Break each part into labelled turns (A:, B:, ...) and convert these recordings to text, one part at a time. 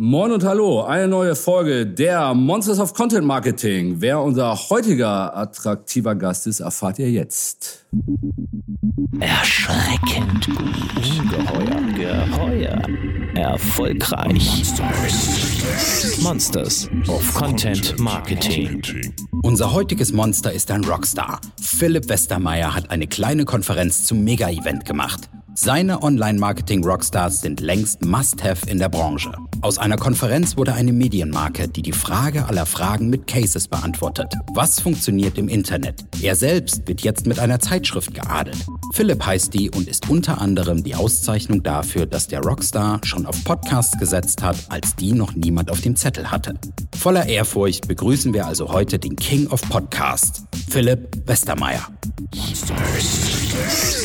A: Moin und hallo, eine neue Folge der Monsters of Content Marketing. Wer unser heutiger attraktiver Gast ist, erfahrt ihr jetzt.
B: Erschreckend gut. Ungeheuer. Geheuer. Erfolgreich. Monsters. Monsters of Content Marketing.
C: Unser heutiges Monster ist ein Rockstar. Philipp Westermeier hat eine kleine Konferenz zum Mega-Event gemacht. Seine Online-Marketing-Rockstars sind längst Must-Have in der Branche. Aus einer Konferenz wurde eine Medienmarke, die die Frage aller Fragen mit Cases beantwortet. Was funktioniert im Internet? Er selbst wird jetzt mit einer Zeitschrift geadelt. Philipp heißt die und ist unter anderem die Auszeichnung dafür, dass der Rockstar schon auf Podcasts gesetzt hat, als die noch niemand auf dem Zettel hatte. Voller Ehrfurcht begrüßen wir also heute den King of Podcasts, Philipp Westermeier.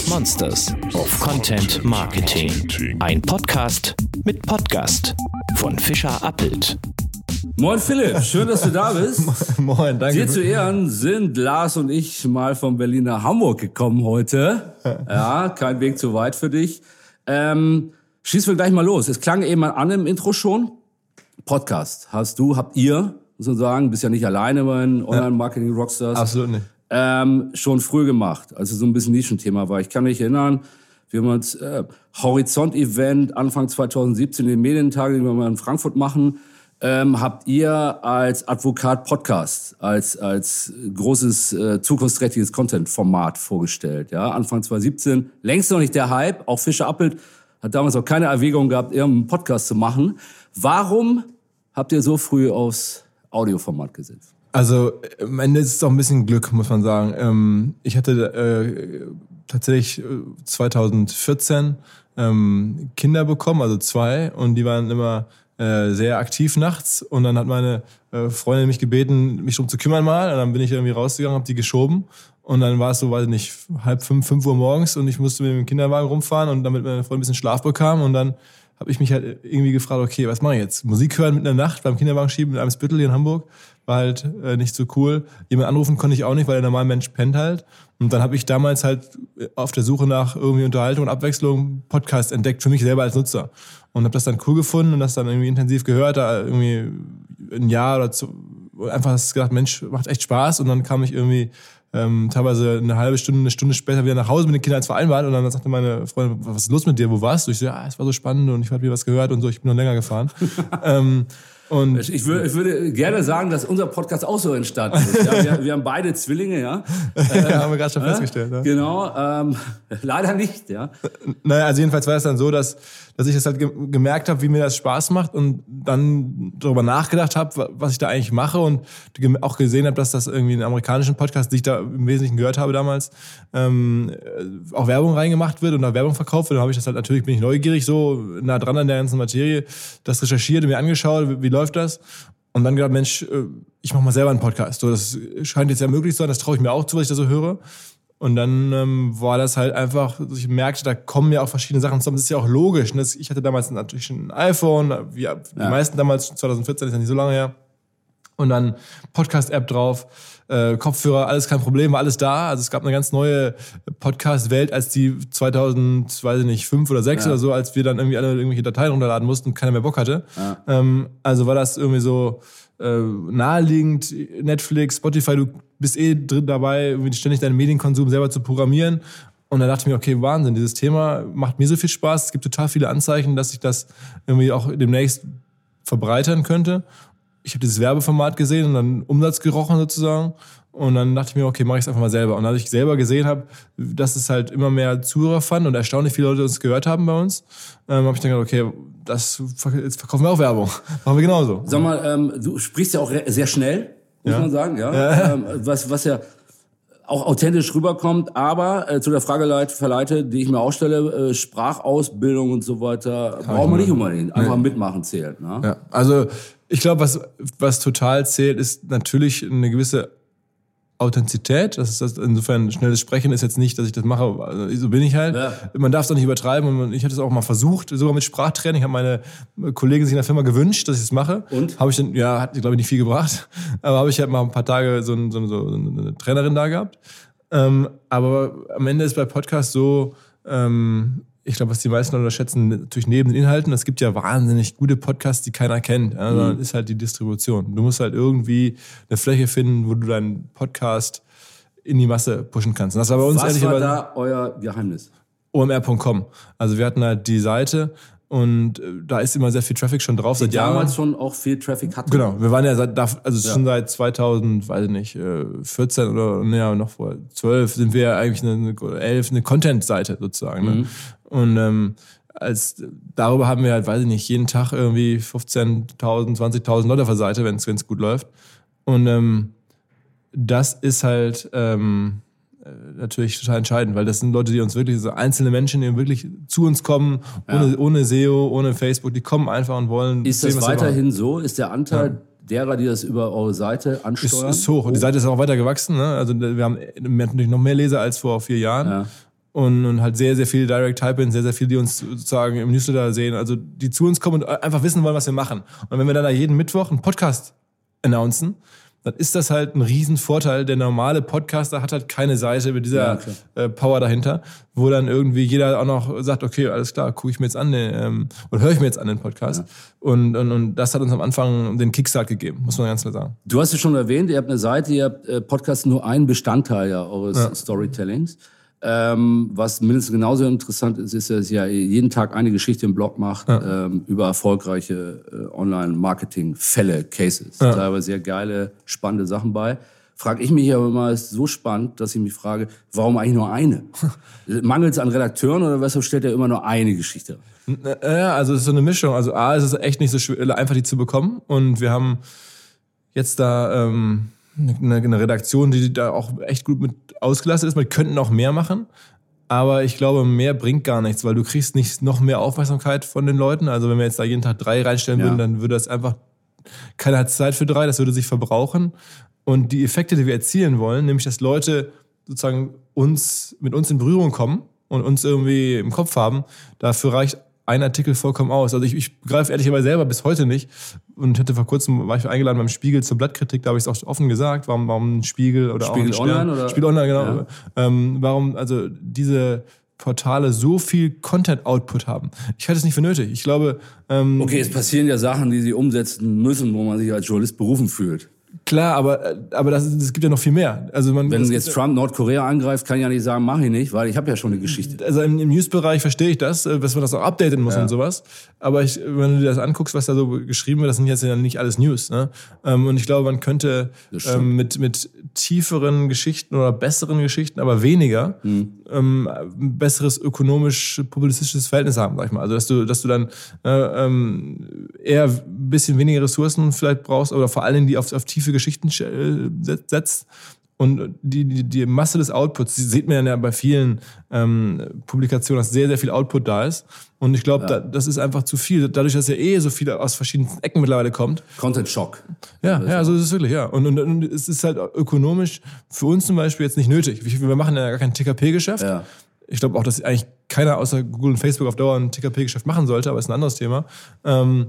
B: Monsters of Content Marketing. Ein Podcast mit Podcast von Fischer Appelt.
A: Moin Philipp, schön, dass du da bist.
D: Moin, danke.
A: Dir zu Ehren sind Lars und ich mal von Berlin nach Hamburg gekommen heute. Ja, kein Weg zu weit für dich. Ähm, schießen wir gleich mal los. Es klang eben an im Intro schon. Podcast hast du, habt ihr, sozusagen, bist ja nicht alleine bei den Online-Marketing-Rockstars.
D: Absolut nicht.
A: ähm, schon früh gemacht, also so ein bisschen Nischenthema war. Ich kann mich erinnern, wir haben uns äh, Horizont-Event Anfang 2017 in den Medientagen, die wir mal in Frankfurt machen, ähm, habt ihr als Advokat Podcast, als, als großes, äh, zukunftsträchtiges Content-Format vorgestellt. Ja? Anfang 2017, längst noch nicht der Hype, auch Fischer Appelt hat damals auch keine Erwägung gehabt, irgendeinen Podcast zu machen. Warum habt ihr so früh aufs Audioformat gesetzt?
D: Also am Ende ist es auch ein bisschen Glück, muss man sagen. Ähm, ich hatte äh, tatsächlich äh, 2014 ähm, Kinder bekommen, also zwei, und die waren immer äh, sehr aktiv nachts. Und dann hat meine äh, Freundin mich gebeten, mich darum zu kümmern mal. Und dann bin ich irgendwie rausgegangen, habe die geschoben. Und dann war es so, weiß ich nicht, halb fünf, fünf Uhr morgens und ich musste mit dem Kinderwagen rumfahren und damit meine Freundin ein bisschen Schlaf bekam. Und dann habe ich mich halt irgendwie gefragt, okay, was mache ich jetzt? Musik hören mit einer Nacht beim Kinderwagen schieben in einem Spittel in Hamburg war halt äh, nicht so cool. Jemand anrufen konnte ich auch nicht, weil der normale Mensch pennt halt. Und dann habe ich damals halt auf der Suche nach irgendwie Unterhaltung und Abwechslung Podcast entdeckt für mich selber als Nutzer und habe das dann cool gefunden und das dann irgendwie intensiv gehört, da irgendwie ein Jahr oder so, einfach gedacht, Mensch, macht echt Spaß und dann kam ich irgendwie ähm, teilweise eine halbe Stunde, eine Stunde später wieder nach Hause mit den Kindern als vereinbart und dann sagte meine Freundin, was ist los mit dir, wo warst du? Ich so, ja, es war so spannend und ich habe wieder was gehört und so, ich bin noch länger gefahren. ähm, und
A: Ich würde, ich würde gerne sagen, dass unser Podcast auch so entstanden ist. Ja, wir, wir haben beide Zwillinge, ja.
D: ja, haben wir gerade schon festgestellt. Ja.
A: Genau, ähm, leider nicht, ja.
D: Naja, also jedenfalls war es dann so, dass, dass ich das halt ge gemerkt habe, wie mir das Spaß macht und dann darüber nachgedacht habe, was ich da eigentlich mache und auch gesehen habe, dass das irgendwie in einen amerikanischen Podcast, die ich da im Wesentlichen gehört habe damals, ähm, äh, auch Werbung reingemacht wird und da Werbung verkauft wird. Dann habe ich das halt natürlich, bin ich neugierig, so nah dran an der ganzen Materie, das recherchiert und mir angeschaut, wie, wie läuft das? Und dann gedacht, Mensch, äh, ich mache mal selber einen Podcast. So, das scheint jetzt ja möglich zu sein, das traue ich mir auch zu, was ich da so höre. Und dann ähm, war das halt einfach, ich merkte, da kommen ja auch verschiedene Sachen zusammen. Das ist ja auch logisch. Ne? Ich hatte damals natürlich schon ein iPhone, wie die meisten damals, 2014 ist ja nicht so lange her. Und dann Podcast-App drauf, äh, Kopfhörer, alles kein Problem, war alles da. Also es gab eine ganz neue Podcast-Welt, als die 2000, weiß ich nicht, fünf oder sechs
A: Ja.
D: oder so, als wir dann irgendwie alle irgendwelche Dateien runterladen mussten und keiner mehr Bock hatte. Ähm, also war das irgendwie so äh, naheliegend, Netflix, Spotify, du bist eh drin dabei, ständig deinen Medienkonsum selber zu programmieren. Und dann dachte ich mir, okay, Wahnsinn, dieses Thema macht mir so viel Spaß. Es gibt total viele Anzeichen, dass sich das irgendwie auch demnächst verbreitern könnte. Ich habe dieses Werbeformat gesehen und dann Umsatz gerochen sozusagen. Und dann dachte ich mir, okay, mache ich es einfach mal selber. Und als ich selber gesehen habe, dass es halt immer mehr Zuhörer fanden und erstaunlich viele Leute uns gehört haben bei uns, ähm, habe ich dann gedacht, okay, das jetzt verkaufen wir auch Werbung. Machen wir genauso.
A: Sag mal, ähm, du sprichst ja auch sehr schnell, muss
D: Ja.
A: man sagen, ja. Ähm, was, was ja auch authentisch rüberkommt, aber äh, zu der Frage leit- verleite, die ich mir auch stelle, äh, Sprachausbildung und so weiter, braucht man nicht unbedingt. Einfach mitmachen zählt. Ne?
D: Ja, also ich glaube, was, was total zählt, ist natürlich eine gewisse Authentizität. Das ist das, insofern schnelles Sprechen ist jetzt nicht, dass ich das mache, also so bin ich halt.
A: Ja.
D: Man darf es doch nicht übertreiben und ich hatte es auch mal versucht, sogar mit Sprachtraining. Ich habe meine Kollegen sich in der Firma gewünscht, dass ich es mache.
A: Und?
D: Habe ich dann, ja, hat glaube ich nicht viel gebracht, aber habe ich halt mal ein paar Tage so, ein, so, so eine Trainerin da gehabt. Ähm, aber am Ende ist bei Podcast so, ähm, ich glaube, was die meisten unterschätzen, natürlich neben den Inhalten, es gibt ja wahnsinnig gute Podcasts, die keiner kennt. Ja, mhm. ist halt die Distribution. Du musst halt irgendwie eine Fläche finden, wo du deinen Podcast in die Masse pushen kannst. Und
A: das war bei uns was war da euer Geheimnis?
D: omr.com. Also wir hatten halt die Seite und äh, da ist immer sehr viel Traffic schon drauf.
A: Die seit damals schon auch viel Traffic hatten.
D: Genau, wir waren ja seit, also ja. schon seit 2000, weiß ich nicht, 14 äh, oder ja, noch vor 12 sind wir ja eigentlich eine, 11 eine Content-Seite sozusagen. Ne? Mhm. Und ähm, als darüber haben wir halt, weiß ich nicht, jeden Tag irgendwie 15.000, 20.000 Leute auf der Seite, wenn es gut läuft. Und ähm, das ist halt ähm, äh, natürlich total entscheidend, weil das sind Leute, die uns wirklich, so einzelne Menschen, die wirklich zu uns kommen, ohne, ja. ohne SEO, ohne Facebook, die kommen einfach und wollen.
A: Ist sehen, das weiterhin so? Ist der Anteil ja derer, die das über eure Seite ansteuern?
D: Ist, ist hoch. Und die Seite ist auch weiter gewachsen. Ne? Also wir haben natürlich noch mehr Leser als vor vier Jahren. Ja. Und, und halt sehr, sehr viele Direct Type-In, sehr, sehr viele, die uns sozusagen im Newsletter sehen, also die zu uns kommen und einfach wissen wollen, was wir machen. Und wenn wir dann da jeden Mittwoch einen Podcast announcen, dann ist das halt ein Riesenvorteil. Der normale Podcaster hat halt keine Seite mit dieser ja, äh, Power dahinter, wo dann irgendwie jeder auch noch sagt, okay, alles klar, gucke ich mir jetzt an den, ähm, oder höre ich mir jetzt an den Podcast. Ja. Und, und, und das hat uns am Anfang den Kickstart gegeben, muss man ganz klar sagen.
A: Du hast es schon erwähnt, ihr habt eine Seite, ihr habt äh, Podcast nur einen Bestandteil ja, eures ja. Storytellings. Ähm, was mindestens genauso interessant ist, ist, dass ihr jeden Tag eine Geschichte im Blog macht ja. ähm, über erfolgreiche äh, Online-Marketing-Fälle, Cases. Ja. Da aber sehr geile, spannende Sachen bei. Frage ich mich aber immer, ist so spannend, dass ich mich frage, warum eigentlich nur eine? Mangelt es an Redakteuren oder weshalb stellt er immer nur eine Geschichte?
D: Ja, also es ist so eine Mischung. Also A, es ist echt nicht so schwer, einfach die zu bekommen. Und wir haben jetzt da ähm, eine, eine Redaktion, die da auch echt gut mit ausgelastet ist. Wir könnten auch mehr machen. Aber ich glaube, mehr bringt gar nichts, weil du kriegst nicht noch mehr Aufmerksamkeit von den Leuten. Also wenn wir jetzt da jeden Tag drei reinstellen ja. würden, dann würde das einfach, keiner hat Zeit für drei, das würde sich verbrauchen. Und die Effekte, die wir erzielen wollen, nämlich dass Leute sozusagen uns, mit uns in Berührung kommen und uns irgendwie im Kopf haben, dafür reicht ein Artikel vollkommen aus. Also ich, ich begreife ehrlicherweise selber bis heute nicht und hätte vor kurzem, war ich eingeladen beim Spiegel zur Blattkritik, da habe ich es auch offen gesagt, warum, warum Spiegel oder
A: Spiegel
D: auch
A: Online oder?
D: Spiegel Online, genau. Ja. Ähm, warum also diese Portale so viel Content-Output haben. Ich halte es nicht für nötig. Ich glaube.
A: Ähm, okay, es passieren ja Sachen, die sie umsetzen müssen, wo man sich als Journalist berufen fühlt.
D: Klar, aber, aber das, das gibt ja noch viel mehr. Also man,
A: Wenn jetzt Trump Nordkorea angreift, kann ich ja nicht sagen, mache ich nicht, weil ich habe ja schon eine Geschichte.
D: Also im, im News-Bereich verstehe ich das, äh, dass man das auch updaten muss ja. und sowas. Aber ich, wenn du dir das anguckst, was da so geschrieben wird, das sind jetzt ja nicht alles News. Ne? Ähm, und ich glaube, man könnte ähm, mit, mit tieferen Geschichten oder besseren Geschichten, aber weniger, mhm. ähm, ein besseres ökonomisch-publizistisches Verhältnis haben, sag ich mal. Also dass du, dass du dann äh, ähm, eher ein bisschen weniger Ressourcen vielleicht brauchst oder vor allen Dingen die auf, auf tiefe Geschichten äh, setzt. Und die, die, die Masse des Outputs, die sieht man ja bei vielen ähm, Publikationen, dass sehr, sehr viel Output da ist. Und ich glaube, ja. da, das ist einfach zu viel. Dadurch, dass ja eh so viel aus verschiedenen Ecken mittlerweile kommt.
A: Content Shock.
D: Ja, ja, so ist es wirklich, ja. Und, und, und es ist halt ökonomisch für uns zum Beispiel jetzt nicht nötig. Wir machen ja gar kein TKP-Geschäft. Ja. Ich glaube auch, dass eigentlich keiner außer Google und Facebook auf Dauer ein TKP-Geschäft machen sollte, aber ist ein anderes Thema. Ähm,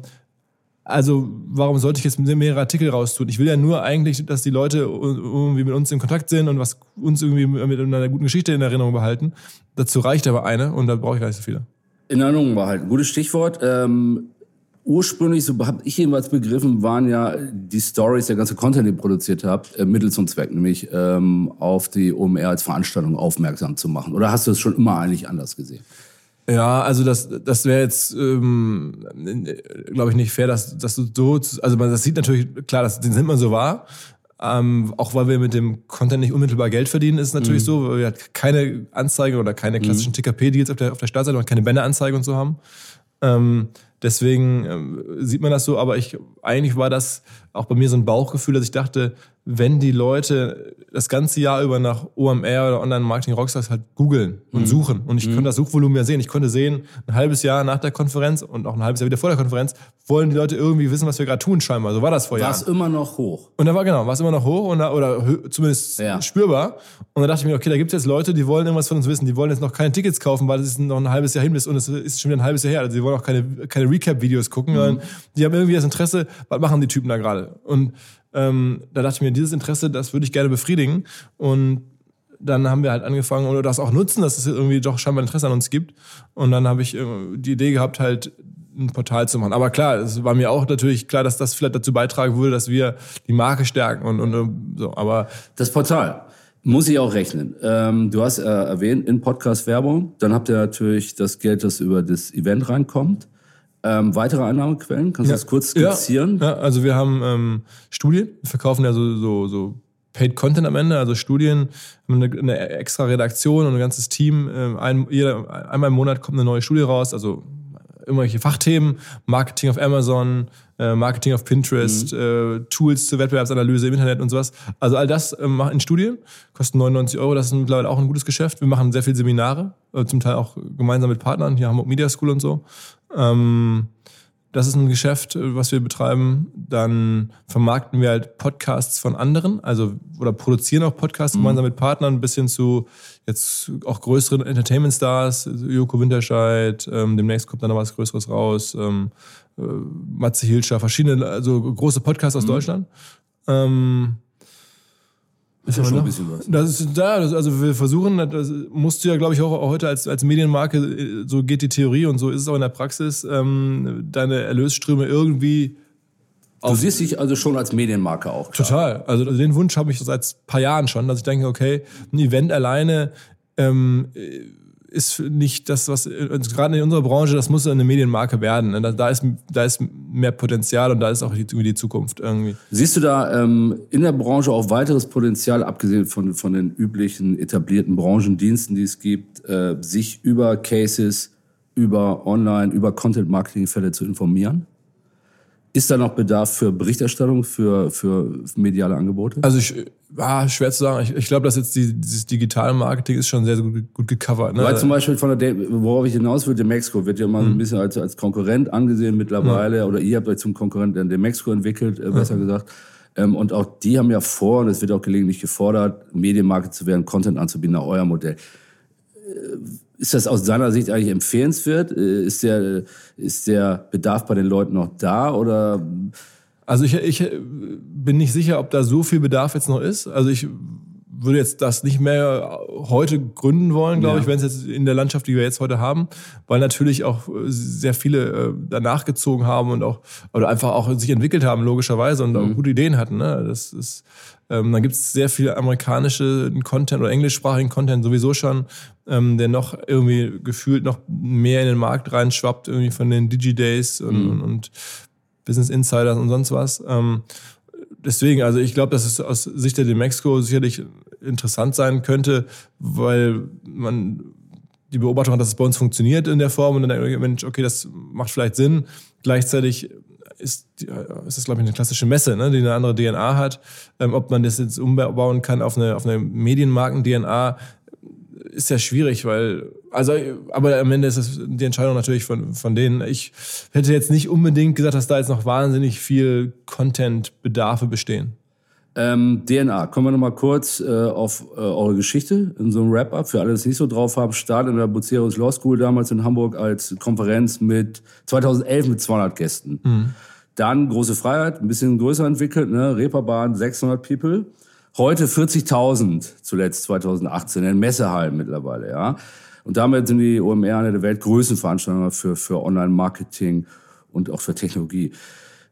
D: also warum sollte ich jetzt mehrere Artikel raustun? Ich will ja nur eigentlich, dass die Leute irgendwie mit uns in Kontakt sind und was uns irgendwie mit einer guten Geschichte in Erinnerung behalten. Dazu reicht aber eine und da brauche ich gar nicht so viele.
A: In Erinnerung behalten, gutes Stichwort. Ähm, ursprünglich, so habe ich jedenfalls begriffen, waren ja die Stories, der ganze Content, den ihr produziert habt, äh, Mittel zum Zweck, nämlich ähm, auf die OMR als Veranstaltung aufmerksam zu machen. Oder hast du es schon immer eigentlich anders gesehen?
D: Ja, also das, das wäre jetzt, ähm, glaube ich, nicht fair, dass, dass du so, also man, das sieht natürlich, klar, das, den sind man so wahr, ähm, auch weil wir mit dem Content nicht unmittelbar Geld verdienen, ist es natürlich mhm. so, weil wir halt keine Anzeige oder keine klassischen mhm. TKP-Deals auf der, auf der Startseite und keine Banner-Anzeige und so haben. Ähm, deswegen ähm, sieht man das so, aber ich, eigentlich war das auch bei mir so ein Bauchgefühl, dass ich dachte, wenn die Leute das ganze Jahr über nach OMR oder Online-Marketing-Rockstars halt googeln und mhm. suchen. Und ich mhm. konnte das Suchvolumen ja sehen. Ich konnte sehen, ein halbes Jahr nach der Konferenz und auch ein halbes Jahr wieder vor der Konferenz, wollen die Leute irgendwie wissen, was wir gerade tun, scheinbar. So war das vor Jahren. War es
A: immer noch hoch.
D: Und da war genau, war es immer noch hoch und da, oder zumindest ja. spürbar. Und da dachte ich mir, okay, da gibt es jetzt Leute, die wollen irgendwas von uns wissen. Die wollen jetzt noch keine Tickets kaufen, weil es ist noch ein halbes Jahr hin bis und es ist schon wieder ein halbes Jahr her. Also die wollen auch keine, keine Recap-Videos gucken, mhm. sondern die haben irgendwie das Interesse, was machen die Typen da gerade? Und ähm, da dachte ich mir, dieses Interesse, das würde ich gerne befriedigen. Und dann haben wir halt angefangen oder das auch nutzen, dass es irgendwie doch scheinbar Interesse an uns gibt. Und dann habe ich äh, die Idee gehabt, halt ein Portal zu machen. Aber klar, es war mir auch natürlich klar, dass das vielleicht dazu beitragen würde, dass wir die Marke stärken und, und so. Aber
A: das Portal muss ich auch rechnen. Ähm, du hast äh, erwähnt in Podcast Werbung, dann habt ihr natürlich das Geld, das über das Event reinkommt. Ähm, weitere Einnahmequellen, kannst du ja, das kurz skizzieren?
D: Ja, ja, also wir haben ähm, Studien, wir verkaufen ja so, so, so Paid Content am Ende, also Studien, eine, eine extra Redaktion und ein ganzes Team. Ähm, ein, jeder, einmal im Monat kommt eine neue Studie raus, also irgendwelche Fachthemen, Marketing auf Amazon, äh, Marketing auf Pinterest, mhm. äh, Tools zur Wettbewerbsanalyse im Internet und sowas. Also all das äh, in Studien, kosten 99 Euro, das ist mittlerweile auch ein gutes Geschäft. Wir machen sehr viele Seminare, äh, zum Teil auch gemeinsam mit Partnern, hier Hamburg Media School und so. Ähm, das ist ein Geschäft, äh, was wir betreiben. Dann vermarkten wir halt Podcasts von anderen, also oder produzieren auch Podcasts mhm. gemeinsam mit Partnern, bis hin zu jetzt auch größeren Entertainment-Stars, Joko Winterscheid, ähm, demnächst kommt dann noch was Größeres raus, ähm, äh, Matze Hilscher, verschiedene, also große Podcasts aus mhm. Deutschland. Ähm, ist ja schon ein bisschen was. Das ist da, das, also wir versuchen, das musst du ja, glaube ich, auch heute als, als Medienmarke, äh, so geht die Theorie und so ist es auch in der Praxis, ähm, deine Erlösströme irgendwie.
A: Du siehst dich also schon als Medienmarke auch.
D: Klar. Total. Also den Wunsch habe ich seit ein paar Jahren schon, dass ich denke, okay, ein Event alleine ähm, ist nicht das, was also gerade in unserer Branche, das muss eine Medienmarke werden. Ne? Da, da, ist, da ist mehr Potenzial und da ist auch die, die Zukunft irgendwie.
A: Siehst du da ähm, in der Branche auch weiteres Potenzial, abgesehen von, von den üblichen etablierten Branchendiensten, die es gibt, äh, sich über Cases, über Online, über Content-Marketing-Fälle zu informieren? Ist da noch Bedarf für Berichterstattung, für, für mediale Angebote?
D: Also ich, ah, schwer zu sagen. Ich, ich glaube, dass jetzt die, dieses digitale Marketing ist schon sehr, sehr gut, gut gecovert. Ne?
A: Weil zum Beispiel von der, worauf ich hinaus will, der Mexico wird ja mal mhm. ein bisschen als, als Konkurrent angesehen mittlerweile. Ja. Oder ihr habt euch zum Konkurrenten der Mexico entwickelt, äh, besser ja. gesagt. Ähm, und auch die haben ja vor, und es wird auch gelegentlich gefordert, Medienmarke zu werden, Content anzubieten nach euer Modell. Äh, ist das aus seiner Sicht eigentlich empfehlenswert? Äh, ist der, ist der Bedarf bei den Leuten noch da oder?
D: Also ich, ich bin nicht sicher, ob da so viel Bedarf jetzt noch ist. Also ich würde jetzt das nicht mehr heute gründen wollen, glaube ja. ich, wenn es jetzt in der Landschaft, die wir jetzt heute haben, weil natürlich auch sehr viele äh, danach gezogen haben und auch oder einfach auch sich entwickelt haben logischerweise und mhm. auch gute Ideen hatten. Ne? Das ist ähm, dann gibt es sehr viel amerikanische Content oder englischsprachigen Content sowieso schon, ähm, der noch irgendwie gefühlt noch mehr in den Markt reinschwappt, irgendwie von den Digi-Days und, mhm. und, und, Business Insiders und sonst was. Ähm, deswegen, also ich glaube, dass es aus Sicht der Demexco sicherlich interessant sein könnte, weil man die Beobachtung hat, dass es bei uns funktioniert in der Form und dann denkt man, Mensch, okay, das macht vielleicht Sinn. Gleichzeitig ist, äh, ist das, glaube ich, eine klassische Messe, ne, die eine andere DNA hat. Ähm, ob man das jetzt umbauen kann auf eine, auf eine Medienmarken-DNA, ist ja schwierig, weil, also, aber am Ende ist das die Entscheidung natürlich von, von denen. Ich hätte jetzt nicht unbedingt gesagt, dass da jetzt noch wahnsinnig viel Content-Bedarfe bestehen.
A: Ähm, DNA, kommen wir nochmal kurz äh, auf äh, eure Geschichte in so einem Wrap-up. Für alle, die es nicht so drauf haben, Start in der Buceros Law School damals in Hamburg als Konferenz mit 2011 mit 200 Gästen. Mhm. Dann große Freiheit, ein bisschen größer entwickelt, ne? Reeperbahn 600 People. Heute 40.000, zuletzt 2018, in Messehallen mittlerweile, ja. Und damit sind die OMR eine der weltgrößten Veranstaltungen für, für Online-Marketing und auch für Technologie.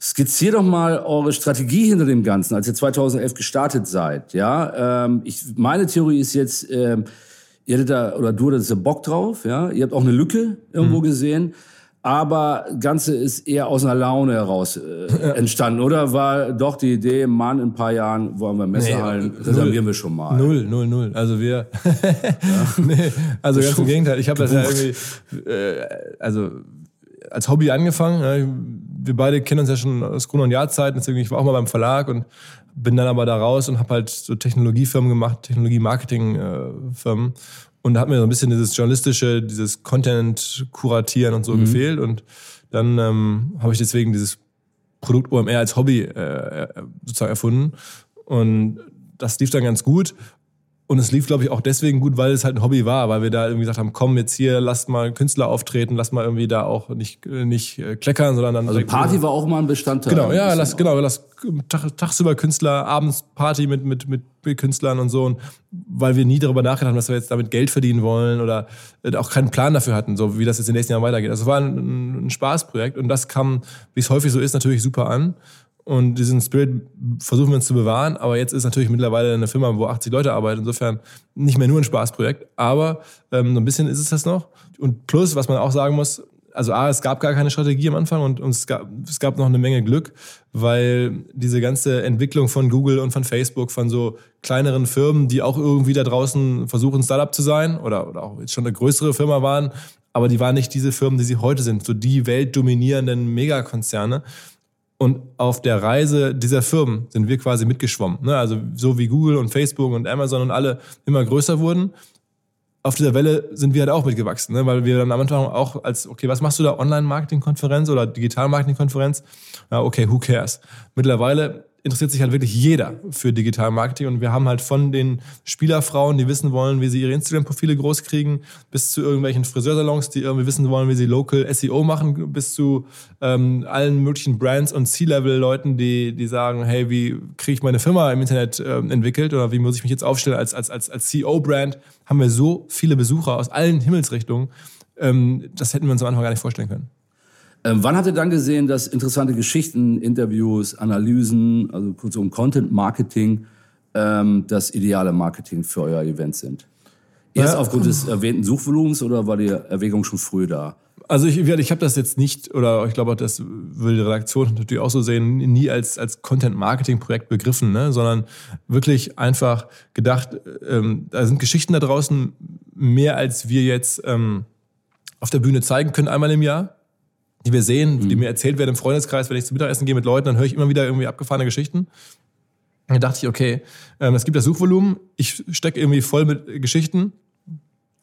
A: Skizzier doch mal eure Strategie hinter dem Ganzen, als ihr 2011 gestartet seid. Ja, ähm, ich, meine Theorie ist jetzt, ähm, ihr hattet da oder du hattest da Bock drauf. Ja, ihr habt auch eine Lücke irgendwo mhm. gesehen. Aber Ganze ist eher aus einer Laune heraus äh, entstanden, oder? War doch die Idee, Mann, in ein paar Jahren wollen wir Messehallen, nee, reservieren wir schon mal.
D: Null, null, null. Also wir, nee, also ganz im Gegenteil. Ich habe das ja irgendwie, äh, also als Hobby angefangen. Wir beide kennen uns ja schon aus Grund- und Jahrzeiten. Deswegen, ich war auch mal beim Verlag und bin dann aber da raus und habe halt so Technologiefirmen gemacht, Technologie-Marketing-Firmen. Und da hat mir so ein bisschen dieses journalistische, dieses Content-Kuratieren und so mhm. gefehlt. Und dann ähm, habe ich deswegen dieses Produkt OMR als Hobby äh, sozusagen erfunden. Und das lief dann ganz gut. Und es lief, glaube ich, auch deswegen gut, weil es halt ein Hobby war, weil wir da irgendwie gesagt haben, komm jetzt hier, lasst mal Künstler auftreten, lasst mal irgendwie da auch nicht, nicht äh, kleckern, sondern dann.
A: Also Party war auch mal ein Bestandteil.
D: Genau, ja, lass, genau, lass Tag, tagsüber Künstler, abends Party mit, mit, mit Künstlern und so. Und weil wir nie darüber nachgedacht haben, dass wir jetzt damit Geld verdienen wollen oder äh, auch keinen Plan dafür hatten, so wie das jetzt in den nächsten Jahren weitergeht. Also es war ein, ein Spaßprojekt und das kam, wie es häufig so ist, natürlich super an. Und diesen Spirit versuchen wir uns zu bewahren. Aber jetzt ist natürlich mittlerweile eine Firma, wo 80 Leute arbeiten. Insofern nicht mehr nur ein Spaßprojekt. Aber ähm, so ein bisschen ist es das noch. Und plus, was man auch sagen muss, also A, es gab gar keine Strategie am Anfang und, und es, gab, es gab noch eine Menge Glück, weil diese ganze Entwicklung von Google und von Facebook, von so kleineren Firmen, die auch irgendwie da draußen versuchen, Startup zu sein oder, oder auch jetzt schon eine größere Firma waren, aber die waren nicht diese Firmen, die sie heute sind, so die weltdominierenden Megakonzerne. Und auf der Reise dieser Firmen sind wir quasi mitgeschwommen. Ne? Also so wie Google und Facebook und Amazon und alle immer größer wurden, auf dieser Welle sind wir halt auch mitgewachsen, ne? weil wir dann am Anfang auch als, okay, was machst du da, Online-Marketing-Konferenz oder Digital-Marketing-Konferenz? Ja, okay, who cares? Mittlerweile interessiert sich halt wirklich jeder für Digital Marketing und wir haben halt von den Spielerfrauen, die wissen wollen, wie sie ihre Instagram-Profile groß kriegen, bis zu irgendwelchen Friseursalons, die irgendwie wissen wollen, wie sie Local SEO machen, bis zu ähm, allen möglichen Brands und C-Level-Leuten, die, die sagen, hey, wie kriege ich meine Firma im Internet äh, entwickelt oder wie muss ich mich jetzt aufstellen als, als, als, als CEO-Brand, haben wir so viele Besucher aus allen Himmelsrichtungen, ähm, das hätten wir uns am Anfang gar nicht vorstellen können.
A: Ähm, wann hat er dann gesehen, dass interessante Geschichten, Interviews, Analysen, also kurzum Content Marketing, ähm, das ideale Marketing für euer Event sind? Erst ja. aufgrund des erwähnten Suchvolumens oder war die Erwägung schon früh da?
D: Also ich, ich habe das jetzt nicht, oder ich glaube, das würde die Redaktion natürlich auch so sehen, nie als, als Content-Marketing-Projekt begriffen, ne? sondern wirklich einfach gedacht, ähm, da sind Geschichten da draußen mehr, als wir jetzt ähm, auf der Bühne zeigen können, einmal im Jahr die wir sehen, mhm. die mir erzählt werden im Freundeskreis, wenn ich zum Mittagessen gehe mit Leuten, dann höre ich immer wieder irgendwie abgefahrene Geschichten. Da dachte ich, okay, ähm, es gibt das Suchvolumen, ich stecke irgendwie voll mit Geschichten,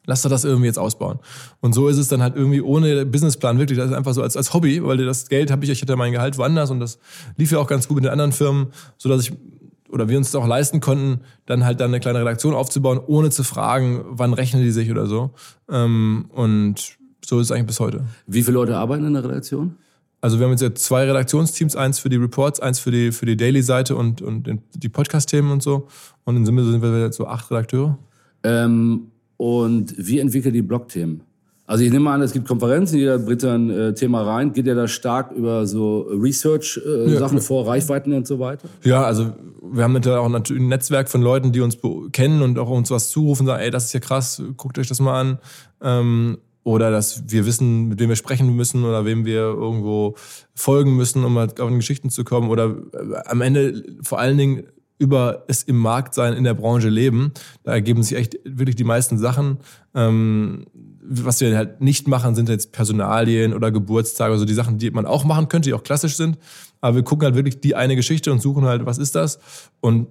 D: lass doch das irgendwie jetzt ausbauen. Und so ist es dann halt irgendwie ohne Businessplan wirklich, das ist einfach so als, als Hobby, weil das Geld habe ich, ich hatte mein Gehalt woanders und das lief ja auch ganz gut mit den anderen Firmen, so dass ich oder wir uns das auch leisten konnten, dann halt dann eine kleine Redaktion aufzubauen, ohne zu fragen, wann rechnen die sich oder so. Ähm, und so ist es eigentlich bis heute.
A: Wie viele Leute arbeiten in der Redaktion?
D: Also wir haben jetzt ja zwei Redaktionsteams, eins für die Reports, eins für die, für die Daily-Seite und, und die Podcast-Themen und so. Und in Summe sind wir jetzt so acht Redakteure.
A: Ähm, und wie entwickelt die Blog-Themen? Also ich nehme an, es gibt Konferenzen, jeder bringt ein äh, Thema rein. Geht ihr da stark über so Research-Sachen äh, ja, vor, Reichweiten und so weiter?
D: Ja, also wir haben natürlich auch ein Netzwerk von Leuten, die uns kennen und auch uns was zurufen, sagen, ey, das ist ja krass, guckt euch das mal an. Ähm, oder dass wir wissen, mit wem wir sprechen müssen oder wem wir irgendwo folgen müssen, um halt auf Geschichten zu kommen oder äh, am Ende vor allen Dingen über es im Markt sein, in der Branche leben. Da ergeben sich echt wirklich die meisten Sachen. Ähm, was wir halt nicht machen, sind jetzt Personalien oder Geburtstage, also die Sachen, die man auch machen könnte, die auch klassisch sind. Aber wir gucken halt wirklich die eine Geschichte und suchen halt, was ist das? Und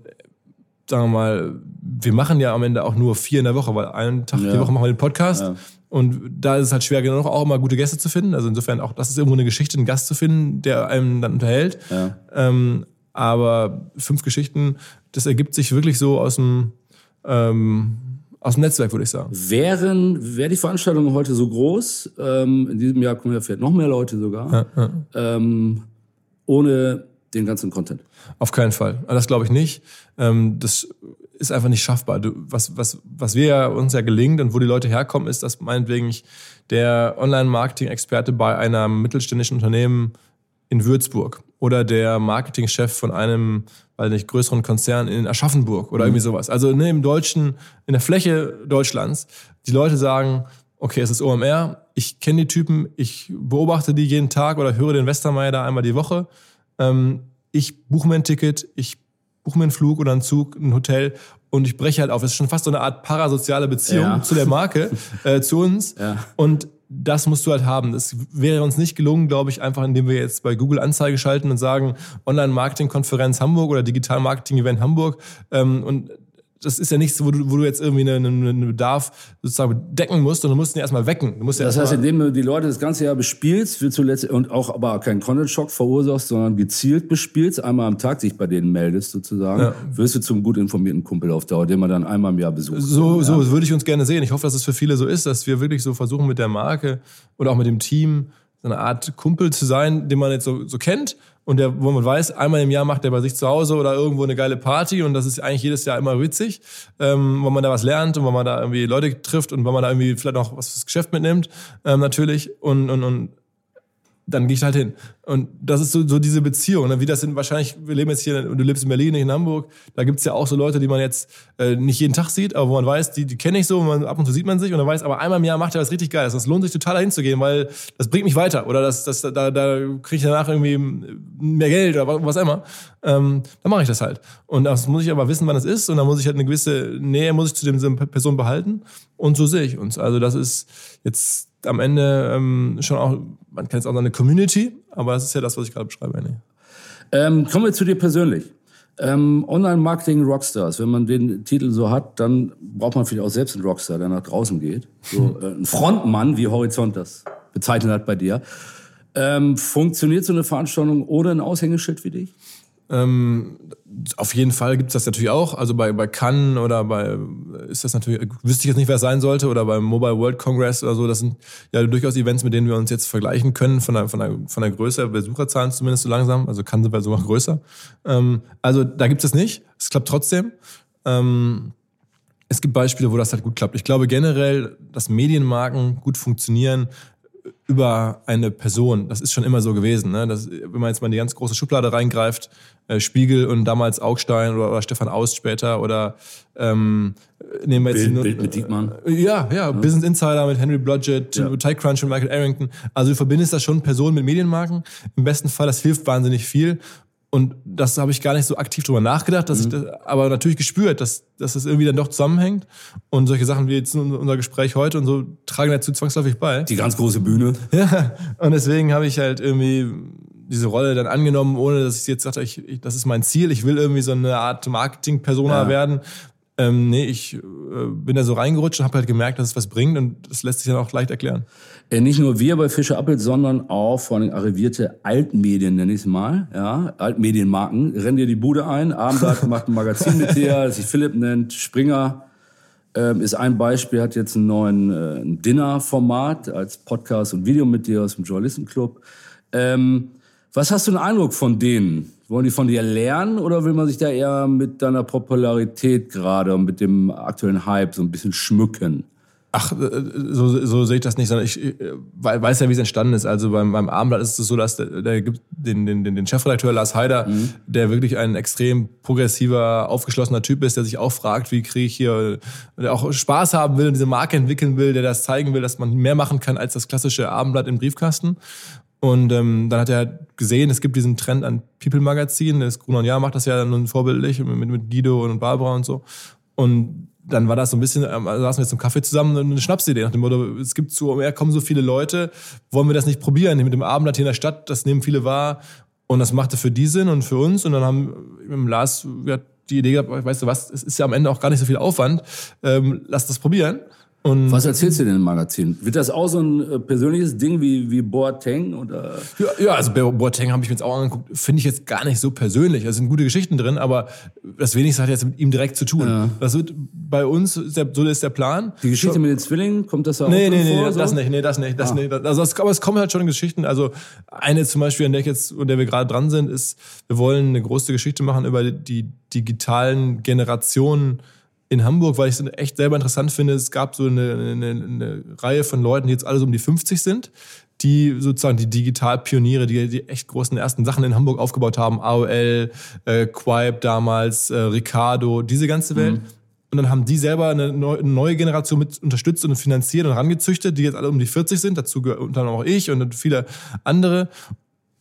D: sagen wir mal, wir machen ja am Ende auch nur vier in der Woche, weil einen Tag ja. die Woche machen wir den Podcast. Ja. Und da ist es halt schwer genug, auch immer gute Gäste zu finden. Also insofern auch, das ist irgendwo eine Geschichte, einen Gast zu finden, der einem dann unterhält. Ja. Ähm, aber fünf Geschichten, das ergibt sich wirklich so aus dem, ähm, aus dem Netzwerk, würde ich sagen.
A: Wären, wäre die Veranstaltung heute so groß, ähm, in diesem Jahr kommen ja vielleicht noch mehr Leute sogar, ja, ja. Ähm, ohne den ganzen Content?
D: Auf keinen Fall. Das glaube ich nicht. Ähm, das ist einfach nicht schaffbar. Was, was, was wir uns ja gelingt und wo die Leute herkommen, ist, dass meinetwegen ich der Online-Marketing-Experte bei einem mittelständischen Unternehmen in Würzburg oder der Marketingchef von einem, weil nicht größeren Konzern in Aschaffenburg oder mhm. irgendwie sowas. Also ne, im Deutschen, in der Fläche Deutschlands, die Leute sagen, okay, es ist OMR, ich kenne die Typen, ich beobachte die jeden Tag oder höre den Westermeier da einmal die Woche. Ähm, ich buche mir ein Ticket, ich buche mir einen Flug oder einen Zug, ein Hotel und ich breche halt auf. Es ist schon fast so eine Art parasoziale Beziehung ja. zu der Marke, äh, zu uns. Ja. Und das musst du halt haben. Das wäre uns nicht gelungen, glaube ich, einfach indem wir jetzt bei Google Anzeige schalten und sagen Online-Marketing-Konferenz Hamburg oder Digital-Marketing-Event Hamburg. Ähm, und das ist ja nichts, wo du, wo du jetzt irgendwie einen, einen Bedarf sozusagen decken musst, und du musst ihn erstmal wecken. Du musst
A: das
D: ja
A: heißt, indem du die Leute das ganze Jahr bespielst, wird zuletzt und auch aber keinen Content-Schock verursachst, sondern gezielt bespielst, einmal am Tag sich bei denen meldest sozusagen, ja. wirst du zum gut informierten Kumpel auf Dauer, den man dann einmal im Jahr besucht.
D: So, ja. so würde ich uns gerne sehen. Ich hoffe, dass es für viele so ist, dass wir wirklich so versuchen mit der Marke oder auch mit dem Team so eine Art Kumpel zu sein, den man jetzt so, so kennt und der, wo man weiß, einmal im Jahr macht er bei sich zu Hause oder irgendwo eine geile Party und das ist eigentlich jedes Jahr immer witzig, ähm, wo man da was lernt und wo man da irgendwie Leute trifft und wo man da irgendwie vielleicht noch was fürs Geschäft mitnimmt, ähm, natürlich. Und, und, und dann gehe ich halt hin. Und das ist so, so diese Beziehung. Ne? Wie das sind wahrscheinlich, wir leben jetzt hier, du lebst in Berlin, nicht in Hamburg. Da gibt's ja auch so Leute, die man jetzt äh, nicht jeden Tag sieht, aber wo man weiß, die, die kenne ich so, man, ab und zu sieht man sich und dann weiß, aber einmal im Jahr macht er was richtig Geiles. Das lohnt sich total dahin zu gehen, weil das bringt mich weiter. Oder das, das, da, da kriege ich danach irgendwie mehr Geld oder was immer. Ähm, dann mache ich das halt. Und das muss ich aber wissen, wann es ist. Und dann muss ich halt eine gewisse Nähe muss ich zu dem Person behalten. Und so sehe ich uns. Also das ist jetzt am Ende ähm, schon auch, man kennt es auch eine Community, aber das ist ja das, was ich gerade beschreibe. Nee.
A: Ähm, kommen wir zu dir persönlich. Ähm, Online-Marketing Rockstars, wenn man den Titel so hat, dann braucht man vielleicht auch selbst einen Rockstar, der nach draußen geht. So, äh, ein Frontmann, wie Horizont das bezeichnet hat bei dir. Ähm, funktioniert so eine Veranstaltung ohne ein Aushängeschild wie dich?
D: Ähm, auf jeden Fall gibt es das natürlich auch. Also bei, bei Cannes oder bei, ist das natürlich, wüsste ich jetzt nicht, wer es sein sollte, oder beim Mobile World Congress oder so. Das sind ja durchaus Events, mit denen wir uns jetzt vergleichen können, von der, von der, von der Größe, Besucherzahlen zumindest so langsam. Also Cannes sind wir sogar größer. Ähm, also da gibt es nicht. Es klappt trotzdem. Ähm, es gibt Beispiele, wo das halt gut klappt. Ich glaube generell, dass Medienmarken gut funktionieren, über eine Person. Das ist schon immer so gewesen. Ne? Das, wenn man jetzt mal in die ganz große Schublade reingreift, äh, Spiegel und damals Augstein oder, oder Stefan Aust später oder ähm, nehmen wir jetzt
A: Bild, Bild mit Diekmann.
D: Ja, ja, ja, Business Insider mit Henry Blodgett, ja. TechCrunch und Michael Arrington. Also du verbindest das schon Personen mit Medienmarken. Im besten Fall, das hilft wahnsinnig viel. Und das habe ich gar nicht so aktiv drüber nachgedacht, dass mhm. ich das, aber natürlich gespürt, dass, dass das irgendwie dann doch zusammenhängt. Und solche Sachen wie jetzt unser Gespräch heute und so tragen dazu zwangsläufig bei.
A: Die ganz große Bühne.
D: Ja. Und deswegen habe ich halt irgendwie diese Rolle dann angenommen, ohne dass ich jetzt sagte, ich, ich, das ist mein Ziel. Ich will irgendwie so eine Art Marketing-Persona ja. werden. Ähm, nee, ich äh, bin da so reingerutscht und habe halt gemerkt, dass es was bringt und das lässt sich dann auch leicht erklären.
A: Äh, nicht nur wir bei Fischer Appelt, sondern auch vor allem arrivierte Altmedien, nenne ich es mal. Ja, Altmedienmarken. Rennen dir die Bude ein. Abendblatt macht ein Magazin mit dir, das sich Philipp nennt. Springer ähm, ist ein Beispiel, hat jetzt einen neuen äh, Dinner-Format als Podcast und Video mit dir aus dem Journalistenclub. Ähm, was hast du einen Eindruck von denen? Wollen die von dir lernen oder will man sich da eher mit deiner Popularität gerade und mit dem aktuellen Hype so ein bisschen schmücken?
D: Ach, äh, so, so sehe ich das nicht, sondern ich weiß ja, wie es entstanden ist. Also beim, beim Abendblatt ist es so, dass der, der gibt den, den, den Chefredakteur Lars Heider, mhm. der wirklich ein extrem progressiver, aufgeschlossener Typ ist, der sich auch fragt, wie kriege ich hier, der auch Spaß haben will und diese Marke entwickeln will, der das zeigen will, dass man mehr machen kann als das klassische Abendblatt im Briefkasten. Und ähm, dann hat er gesehen, es gibt diesen Trend an People-Magazinen. Das Gruner und Jahr macht das ja nun vorbildlich mit, mit Guido und Barbara und so. Und dann war das so ein bisschen, ähm, saßen wir zum Kaffee zusammen und eine Schnapsidee nach dem Motto, es gibt so, mehr kommen so viele Leute, wollen wir das nicht probieren? Mit dem Abendblatt hier in der Stadt, das nehmen viele wahr. Und das machte für die Sinn und für uns. Und dann haben mit dem Lars wir die Idee gehabt, weißt du was, es ist ja am Ende auch gar nicht so viel Aufwand, ähm, lass das probieren.
A: Und Was erzählst du denn im Magazin? Wird das auch so ein äh, persönliches Ding wie, wie Boateng? Oder?
D: Ja, ja, also Boateng habe ich mir jetzt auch angeguckt. Finde ich jetzt gar nicht so persönlich. Es sind gute Geschichten drin, aber das wenigste hat jetzt mit ihm direkt zu tun. Ja. Das wird bei uns, so ist der Plan.
A: Die Geschichte so, mit den Zwillingen, kommt das
D: auch nee, nee, nee, vor? das so? nicht, nee, das nicht, das ah. nicht. Also, es, aber es kommen halt schon Geschichten. Also eine zum Beispiel, an der ich jetzt, an der wir gerade dran sind, ist, wir wollen eine große Geschichte machen über die digitalen Generationen in Hamburg, weil ich es echt selber interessant finde. Es gab so eine, eine, eine, Reihe von Leuten, die jetzt alle so um die 50 sind, die sozusagen die Digitalpioniere, die die echt großen ersten Sachen in Hamburg aufgebaut haben. AOL, äh, Quipe damals, äh, Ricardo, diese ganze Welt. Mhm. Und dann haben die selber eine neue Generation mit unterstützt und finanziert und rangezüchtet, die jetzt alle um die 40 sind. Dazu gehört unter anderem auch ich und viele andere.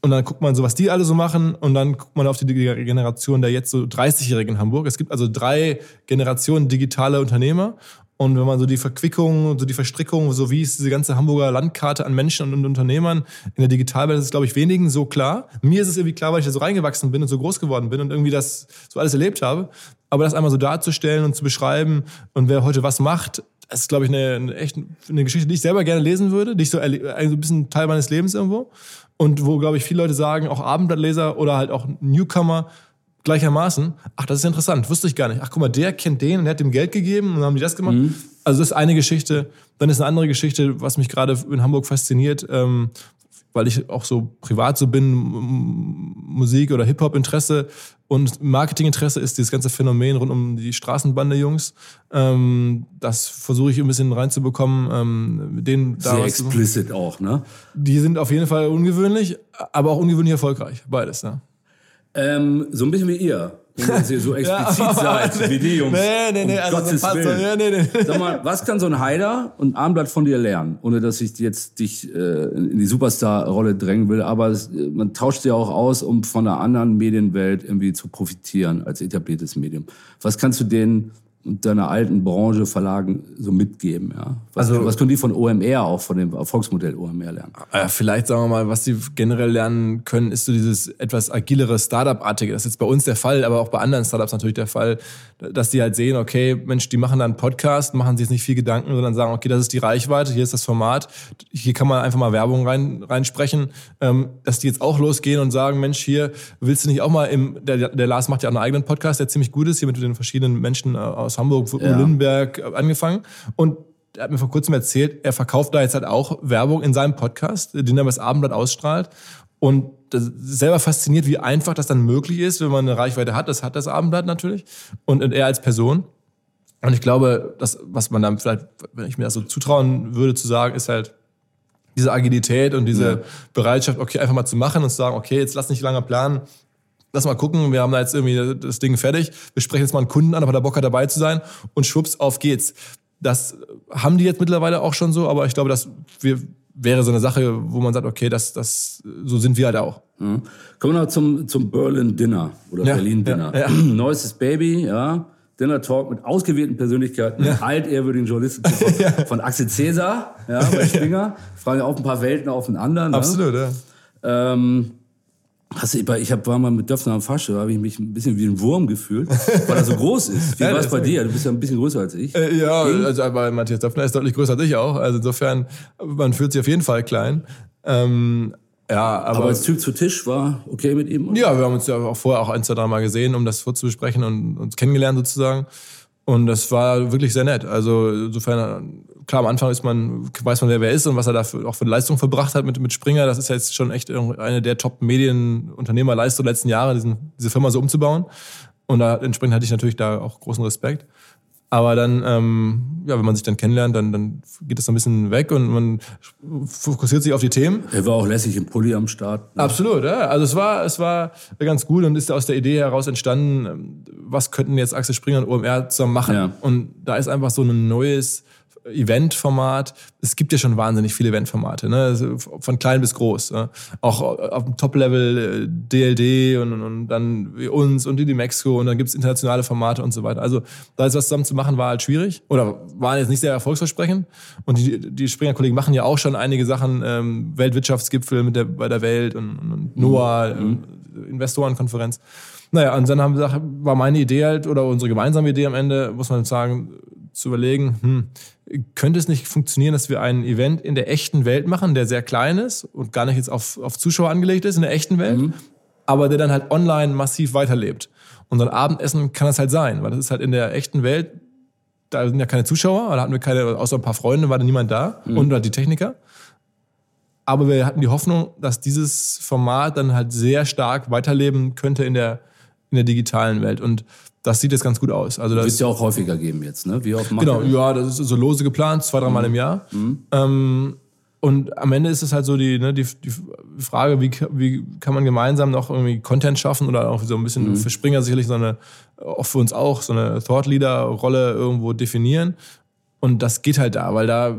D: Und dann guckt man so, was die alle so machen. Und dann guckt man auf die Generation der jetzt so 30-Jährigen in Hamburg. Es gibt also drei Generationen digitale Unternehmer. Und wenn man so die Verquickung, so die Verstrickung, so wie ist diese ganze Hamburger Landkarte an Menschen und Unternehmern in der Digitalwelt, das ist, glaube ich, wenigen so klar. Mir ist es irgendwie klar, weil ich da so reingewachsen bin und so groß geworden bin und irgendwie das so alles erlebt habe. Aber das einmal so darzustellen und zu beschreiben und wer heute was macht, das ist, glaube ich, eine, eine echt eine Geschichte, die ich selber gerne lesen würde, die ich so also ein bisschen Teil meines Lebens irgendwo. Und wo, glaube ich, viele Leute sagen, auch Abendblattleser oder halt auch Newcomer gleichermaßen, ach, das ist interessant, wusste ich gar nicht. Ach, guck mal, der kennt den und der hat dem Geld gegeben und dann haben die das gemacht. Mhm. Also das ist eine Geschichte. Dann ist eine andere Geschichte, was mich gerade in Hamburg fasziniert, ähm, weil ich auch so privat so bin, Musik- oder Hip-Hop-Interesse und Marketing-Interesse ist dieses ganze Phänomen rund um die Straßenbande-Jungs. Ähm, das versuche ich ein bisschen reinzubekommen. Ähm, denen
A: Sehr explicit auch, ne?
D: Die sind auf jeden Fall ungewöhnlich, aber auch ungewöhnlich erfolgreich. Beides, ne?
A: Ähm, so ein bisschen wie ihr. Wenn ihr so explizit ja, seid, wie die Jungs. Nee, nee, nee. Um also Gottes so Willen. Ja, nee, nee. Sag mal, was kann so ein Heider und Armblatt von dir lernen? Ohne dass ich jetzt dich äh, in die Superstar-Rolle drängen will. Aber es, man tauscht ja auch aus, um von einer anderen Medienwelt irgendwie zu profitieren als etabliertes Medium. Was kannst du denen deiner alten Branche, Verlagen so mitgeben? Ja? Was, also, was können die von OMR auch, von dem Erfolgsmodell OMR lernen?
D: Äh, vielleicht sagen wir mal, was sie generell lernen können, ist so dieses etwas agilere Startup-artige. Das ist jetzt bei uns der Fall, aber auch bei anderen Startups natürlich der Fall, dass die halt sehen, okay, Mensch, die machen da einen Podcast, machen sich jetzt nicht viel Gedanken, sondern sagen, okay, das ist die Reichweite, hier ist das Format, hier kann man einfach mal Werbung rein, reinsprechen, ähm, dass die jetzt auch losgehen und sagen, Mensch, hier willst du nicht auch mal im, der, der Lars macht ja auch einen eigenen Podcast, der ziemlich gut ist, hier mit den verschiedenen Menschen äh, aus Hamburg, ja. Lindenberg äh, angefangen und er hat mir vor kurzem erzählt, er verkauft da jetzt halt auch Werbung in seinem Podcast, den er das Abendblatt ausstrahlt. Und selber fasziniert, wie einfach das dann möglich ist, wenn man eine Reichweite hat. Das hat das Abendblatt natürlich. Und er als Person. Und ich glaube, das, was man dann vielleicht, wenn ich mir das so zutrauen würde zu sagen, ist halt diese Agilität und diese ja. Bereitschaft, okay, einfach mal zu machen und zu sagen, okay, jetzt lass nicht lange planen. Lass mal gucken, wir haben da jetzt irgendwie das Ding fertig. Wir sprechen jetzt mal einen Kunden an, ob er da Bock hat, dabei zu sein. Und schwupps, auf geht's. Das haben die jetzt mittlerweile auch schon so, aber ich glaube, dass wir wäre so eine Sache, wo man sagt, okay, das, das, so sind wir halt auch.
A: Mhm. Kommen wir noch zum, zum Berlin Dinner oder ja, Berlin Dinner. Ja, ja. Neuestes Baby, ja. Dinner Talk mit ausgewählten Persönlichkeiten, ja. altehrwürdigen Journalisten von, von Axel Cäsar, ja, bei Springer. Fragen auch ein paar Welten aufeinander. Ne?
D: Absolut, ja.
A: Ähm, Hast du, ich hab, war mal mit Döpfner am Fasche, da habe ich mich ein bisschen wie ein Wurm gefühlt, weil er so groß ist. Wie ja, war es bei dir? Du bist ja ein bisschen größer als ich.
D: Äh, ja, Ging? also aber Matthias Döpfner ist deutlich größer als ich auch. Also insofern, man fühlt sich auf jeden Fall klein. Ähm, ja, aber,
A: aber als Typ zu Tisch war okay mit ihm?
D: Oder? Ja, wir haben uns ja auch vorher auch ein, zwei, dreimal gesehen, um das vorzubesprechen und uns kennengelernt sozusagen. Und das war wirklich sehr nett. Also insofern, klar, am Anfang ist man, weiß man, wer wer ist und was er da für, auch für Leistung verbracht hat mit, mit Springer. Das ist ja jetzt schon echt eine der Top-Medienunternehmerleistungen der letzten Jahre, diesen, diese Firma so umzubauen. Und da, entsprechend hatte ich natürlich da auch großen Respekt. Aber dann, ähm, ja, wenn man sich dann kennenlernt, dann, dann geht das so ein bisschen weg und man fokussiert sich auf die Themen.
A: Er war auch lässig im Pulli am Start.
D: Ne? Absolut, ja. Also es war, es war ganz gut und ist aus der Idee heraus entstanden, was könnten jetzt Axel Springer und OMR zusammen machen. Ja. Und da ist einfach so ein neues Eventformat. Es gibt ja schon wahnsinnig viele Eventformate, ne? Also von klein bis groß. Ne? Auch auf dem Top-Level DLD äh, und, und dann uns und die Mexico und dann gibt's internationale Formate und so weiter. Also da ist was zusammen zu machen, war halt schwierig oder war jetzt nicht sehr erfolgsversprechend. Und die, die Springer-Kollegen machen ja auch schon einige Sachen, ähm, Weltwirtschaftsgipfel mit der, bei der Welt und, und NOAA, mhm. äh, Investorenkonferenz. Naja, und dann haben wir gesagt, war meine Idee halt, oder unsere gemeinsame Idee am Ende, muss man sagen, zu überlegen, hm, könnte es nicht funktionieren, dass wir ein Event in der echten Welt machen, der sehr klein ist und gar nicht jetzt auf, auf Zuschauer angelegt ist in der echten Welt, mhm. aber der dann halt online massiv weiterlebt. Und so ein Abendessen kann das halt sein, weil das ist halt in der echten Welt, da sind ja keine Zuschauer, da hatten wir keine, außer ein paar Freunde, war da niemand da mhm. und halt die Techniker. Aber wir hatten die Hoffnung, dass dieses Format dann halt sehr stark weiterleben könnte in der, in der digitalen Welt. Und das sieht jetzt ganz gut aus. Also das
A: wird ja auch häufiger geben jetzt, ne?
D: Wie oft Genau, ja, das ist so lose geplant, zwei, dreimal mhm. im Jahr. Mhm. Ähm, und am Ende ist es halt so die, ne, die, die Frage, wie, wie kann man gemeinsam noch irgendwie Content schaffen oder auch so ein bisschen mhm. für Springer sicherlich so eine, auch für uns auch, so eine Thought Leader-Rolle irgendwo definieren. Und das geht halt da, weil da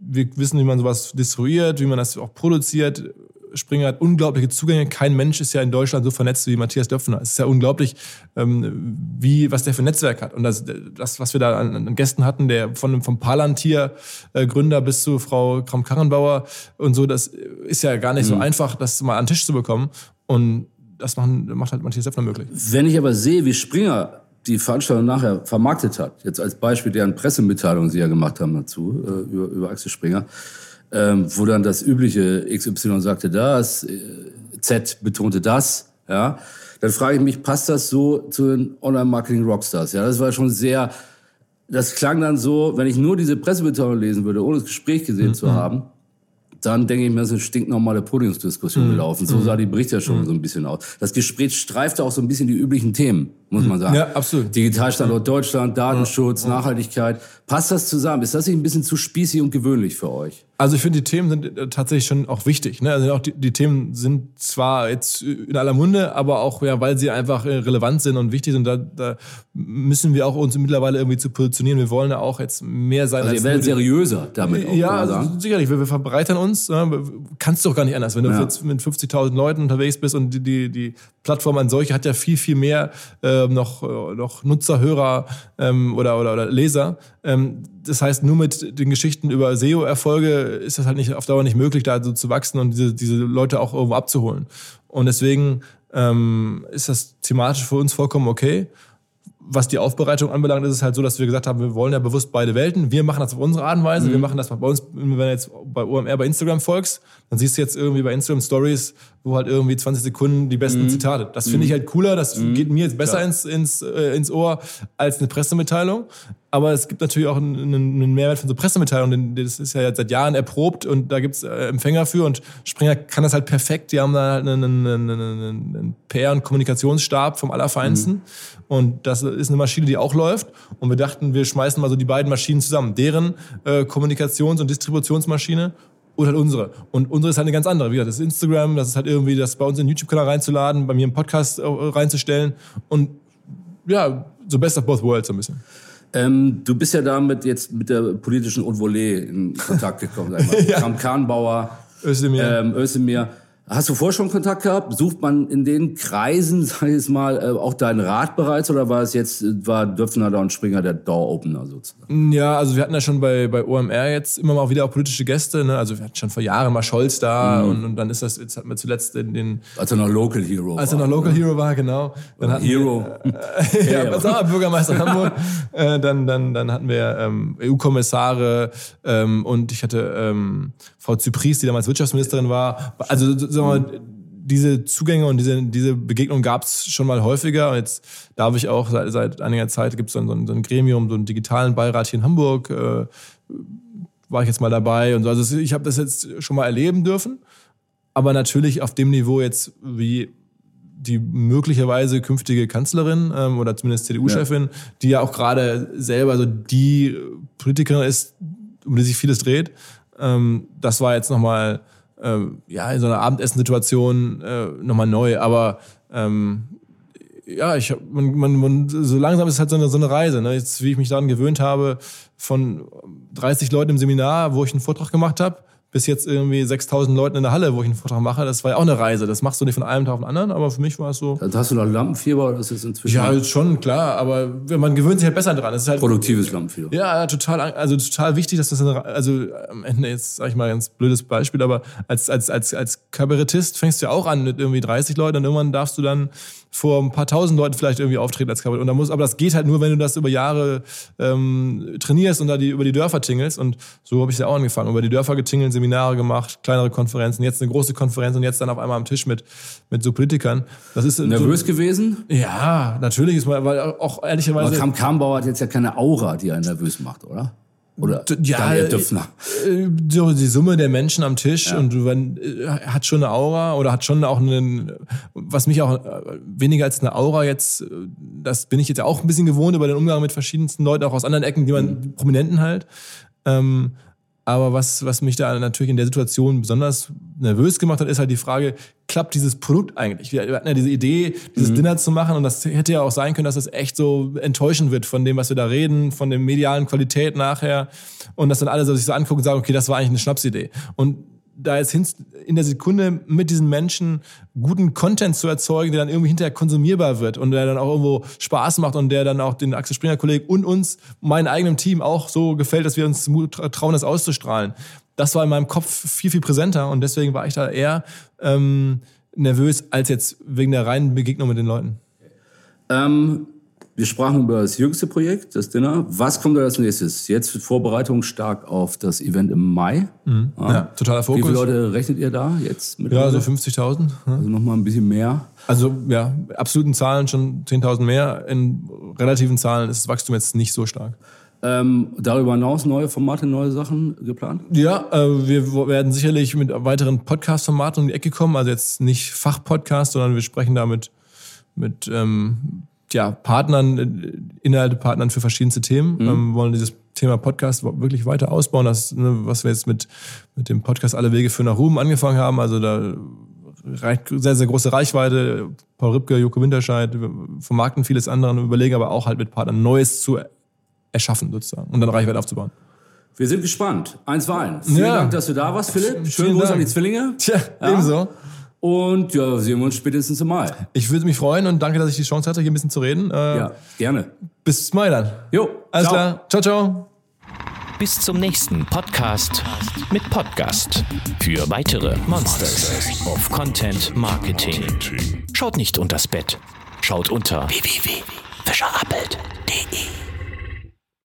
D: wir wissen, wie man sowas distribuiert, wie man das auch produziert, Springer hat unglaubliche Zugänge. Kein Mensch ist ja in Deutschland so vernetzt wie Matthias Döpfner. Es ist ja unglaublich, ähm, wie, was der für ein Netzwerk hat. Und das, das was wir da an, an Gästen hatten, der von, vom Palantir-Gründer bis zu Frau Kram-Karrenbauer und so, das ist ja gar nicht mhm. so einfach, das mal an den Tisch zu bekommen. Und das machen, macht halt Matthias Döpfner möglich.
A: Wenn ich aber sehe, wie Springer die Veranstaltung nachher vermarktet hat, jetzt als Beispiel deren Pressemitteilung, sie ja gemacht haben dazu, äh, über, über Axel Springer, ähm, wo dann das übliche XY sagte das, äh, Z betonte das, ja, dann frage ich mich, passt das so zu den Online-Marketing-Rockstars? Ja, das war schon sehr, das klang dann so, wenn ich nur diese Pressemitteilung lesen würde, ohne das Gespräch gesehen mhm. zu haben, dann denke ich mir, das ist eine stinknormale Podiumsdiskussion mhm. gelaufen. So sah die Berichterstattung mhm. so ein bisschen aus. Das Gespräch streifte auch so ein bisschen die üblichen Themen, muss man sagen.
D: Ja, absolut.
A: Digitalstandort Deutschland, Datenschutz, Nachhaltigkeit. Passt das zusammen? Ist das nicht ein bisschen zu spießig und gewöhnlich für euch?
D: Also ich finde, die Themen sind äh, tatsächlich schon auch wichtig. Ne? Also auch die, die Themen sind zwar jetzt in aller Munde, aber auch, ja, weil sie einfach äh, relevant sind und wichtig sind. Da, da müssen wir auch uns mittlerweile irgendwie zu positionieren. Wir wollen ja auch jetzt mehr sein.
A: Also ihr werdet seriöser damit
D: auch, Ja, also sicherlich. Wir, wir verbreitern uns. Ne? Kannst du doch gar nicht anders. Wenn du ja. jetzt mit 50.000 Leuten unterwegs bist und die, die, die Plattform an solche hat ja viel, viel mehr äh, noch, äh, noch Nutzer, Hörer ähm, oder, oder, oder Leser. Ähm, das heißt, nur mit den Geschichten über SEO-Erfolge ist das halt nicht auf Dauer nicht möglich, da so zu wachsen und diese, diese Leute auch irgendwo abzuholen. Und deswegen ähm, ist das thematisch für uns vollkommen okay was die Aufbereitung anbelangt, ist es halt so, dass wir gesagt haben, wir wollen ja bewusst beide Welten. Wir machen das auf unsere Art und Weise. Mhm. Wir machen das bei uns, wenn du jetzt bei OMR bei Instagram folgst, dann siehst du jetzt irgendwie bei Instagram Stories, wo halt irgendwie 20 Sekunden die besten mhm. Zitate. Das finde ich mhm. halt cooler, das mhm. geht mir jetzt besser ins, ins, äh, ins Ohr als eine Pressemitteilung. Aber es gibt natürlich auch einen, einen Mehrwert von so Pressemitteilungen, das ist ja jetzt seit Jahren erprobt und da gibt's äh, Empfänger für und Springer kann das halt perfekt. Die haben da halt einen, einen, einen, einen PR- und Kommunikationsstab vom Allerfeinsten mhm. und das ist eine Maschine, die auch läuft und wir dachten, wir schmeißen mal so die beiden Maschinen zusammen. Deren äh, Kommunikations- und Distributionsmaschine und halt unsere. Und unsere ist halt eine ganz andere. Wie gesagt, das ist Instagram, das ist halt irgendwie das bei uns in den YouTube-Kanal reinzuladen, bei mir im Podcast äh, reinzustellen und ja, so best of both worlds so ein bisschen.
A: Ähm, du bist ja damit jetzt mit der politischen Haute in Kontakt gekommen. ja. Kram Kahnbauer, Özdemir. Ähm, Özdemir. Hast du vorher schon Kontakt gehabt? Sucht man in den Kreisen, sag ich jetzt mal, äh, auch deinen Rat bereits oder war es jetzt, war Döpfner da und Springer der Door-Opener sozusagen?
D: Ja, also wir hatten ja schon bei, bei OMR jetzt immer mal wieder auch politische Gäste. Ne? Also wir hatten schon vor Jahren mal Scholz da mhm. und, und dann ist das, jetzt hatten wir zuletzt den... den
A: als er noch Local Hero
D: war. Als er noch Local ne? Hero war, genau.
A: Dann hatten Hero.
D: Wir, äh, ja, auch Bürgermeister Hamburg. äh, dann, dann, dann hatten wir ähm, EU-Kommissare ähm, und ich hatte ähm, Frau Zypries, die damals Wirtschaftsministerin war. Also sagen wir mal, diese Zugänge und diese, diese Begegnung gab es schon mal häufiger. Und jetzt darf ich auch seit, seit einiger Zeit gibt es so, ein, so ein Gremium, so einen digitalen Beirat hier in Hamburg. Äh, war ich jetzt mal dabei und so. Also ich habe das jetzt schon mal erleben dürfen. Aber natürlich auf dem Niveau jetzt wie die möglicherweise künftige Kanzlerin ähm, oder zumindest CDU-Chefin, ja. die ja auch gerade selber so die Politikerin ist, um die sich vieles dreht. Ähm, das war jetzt nochmal äh, ja, in so einer Abendessensituation äh, nochmal neu. Aber ähm, ja, ich man, man, man, so langsam ist es halt so eine, so eine Reise. Ne? Jetzt, wie ich mich daran gewöhnt habe, von 30 Leuten im Seminar, wo ich einen Vortrag gemacht habe, bis jetzt irgendwie 6000 Leuten in der Halle, wo ich einen Vortrag mache. Das war ja auch eine Reise. Das machst du nicht von einem Tag auf den anderen, aber für mich war es so.
A: Also hast du noch Lampenfieber oder ist es inzwischen?
D: Ja, schon, klar, aber man gewöhnt sich halt besser dran. Halt,
A: Produktives Lampenfieber.
D: Ja, total, also total wichtig, dass das, eine, also am Ende jetzt, sag ich mal, ein ganz blödes Beispiel, aber als, als, als, als Kabarettist fängst du ja auch an mit irgendwie 30 Leuten und irgendwann darfst du dann vor ein paar tausend Leuten vielleicht irgendwie auftreten als Kabarett. Und da muss, aber das geht halt nur, wenn du das über Jahre ähm, trainierst und da die über die Dörfer tingelst. Und so habe ich ja auch angefangen. Über die Dörfer getingelt, Seminare gemacht, kleinere Konferenzen, jetzt eine große Konferenz und jetzt dann auf einmal am Tisch mit, mit so Politikern.
A: Das ist nervös
D: so,
A: gewesen?
D: Ja, natürlich ist man, weil auch ehrlicherweise. Aber
A: Kram Kambauer hat jetzt ja keine Aura, die einen nervös macht, oder? Oder
D: ja, Daniel Döpfner. Äh, so die Summe der Menschen am Tisch ja. und du äh, hat schon eine Aura oder hat schon auch einen, was mich auch äh, weniger als eine Aura jetzt, das bin ich jetzt auch ein bisschen gewohnt über den Umgang mit verschiedensten Leuten, auch aus anderen Ecken, die man mhm. Prominenten halt. Ähm, aber was, was mich da natürlich in der Situation besonders nervös gemacht hat, ist halt die Frage, klappt dieses Produkt eigentlich? Wir hatten ja diese Idee, dieses mhm. Dinner zu machen und das hätte ja auch sein können, dass das echt so enttäuschend wird von dem, was wir da reden, von der medialen Qualität nachher und dass dann alle so sich so angucken und sagen, okay, das war eigentlich eine Schnapsidee. Und da jetzt hin, in der Sekunde mit diesen Menschen guten Content zu erzeugen, der dann irgendwie hinterher konsumierbar wird und der dann auch irgendwo Spaß macht und der dann auch den Axel Springer Kollegen und uns, meinem eigenen Team auch so gefällt, dass wir uns trauen, das auszustrahlen. Das war in meinem Kopf viel, viel präsenter und deswegen war ich da eher ähm, nervös als jetzt wegen der reinen Begegnung mit den Leuten.
A: Ähm, wir sprachen über das jüngste Projekt, das Dinner. Was kommt da als nächstes? Jetzt Vorbereitung stark auf das Event im Mai.
D: Mhm. Ja, ja, totaler Fokus.
A: Wie viele Leute rechnet ihr da jetzt?
D: Mit ja, so 50.000.
A: Also nochmal ein bisschen mehr.
D: Also ja, absoluten Zahlen schon 10.000 mehr. In relativen Zahlen ist das Wachstum jetzt nicht so stark.
A: Ähm, darüber hinaus neue Formate, neue Sachen geplant?
D: Ja, äh, wir werden sicherlich mit weiteren Podcast-Formaten um die Ecke kommen. Also jetzt nicht Fachpodcast, sondern wir sprechen da mit, mit ähm, ja, Partnern, äh, Inhaltepartnern für verschiedenste Themen. Mhm. Ähm, wollen dieses Thema Podcast wirklich weiter ausbauen. Das, ne, was wir jetzt mit, mit dem Podcast Alle Wege für nach Ruhm angefangen haben. Also da reicht sehr, sehr große Reichweite. Paul Ripke, Joko Winterscheid, vermarkten vieles andere und überlegen aber auch halt mit Partnern Neues zu erschaffen sozusagen und dann Reichweite aufzubauen.
A: Wir sind gespannt. Eins war eins. Vielen ja. Dank, dass du da warst, Philipp. Schönen Gruß an die Zwillinge.
D: Tja, ja. ebenso.
A: Und ja, sehen wir uns spätestens im Mai.
D: Ich würde mich freuen und danke, dass ich die Chance hatte, hier ein bisschen zu reden.
A: Äh, ja, gerne.
D: Bis Mai dann.
A: Jo.
D: Alles ciao. klar. Ciao, ciao.
B: Bis zum nächsten Podcast mit Podcast. Für weitere Monsters of Content Marketing. Schaut nicht unters Bett. Schaut unter www.fischerappelt.de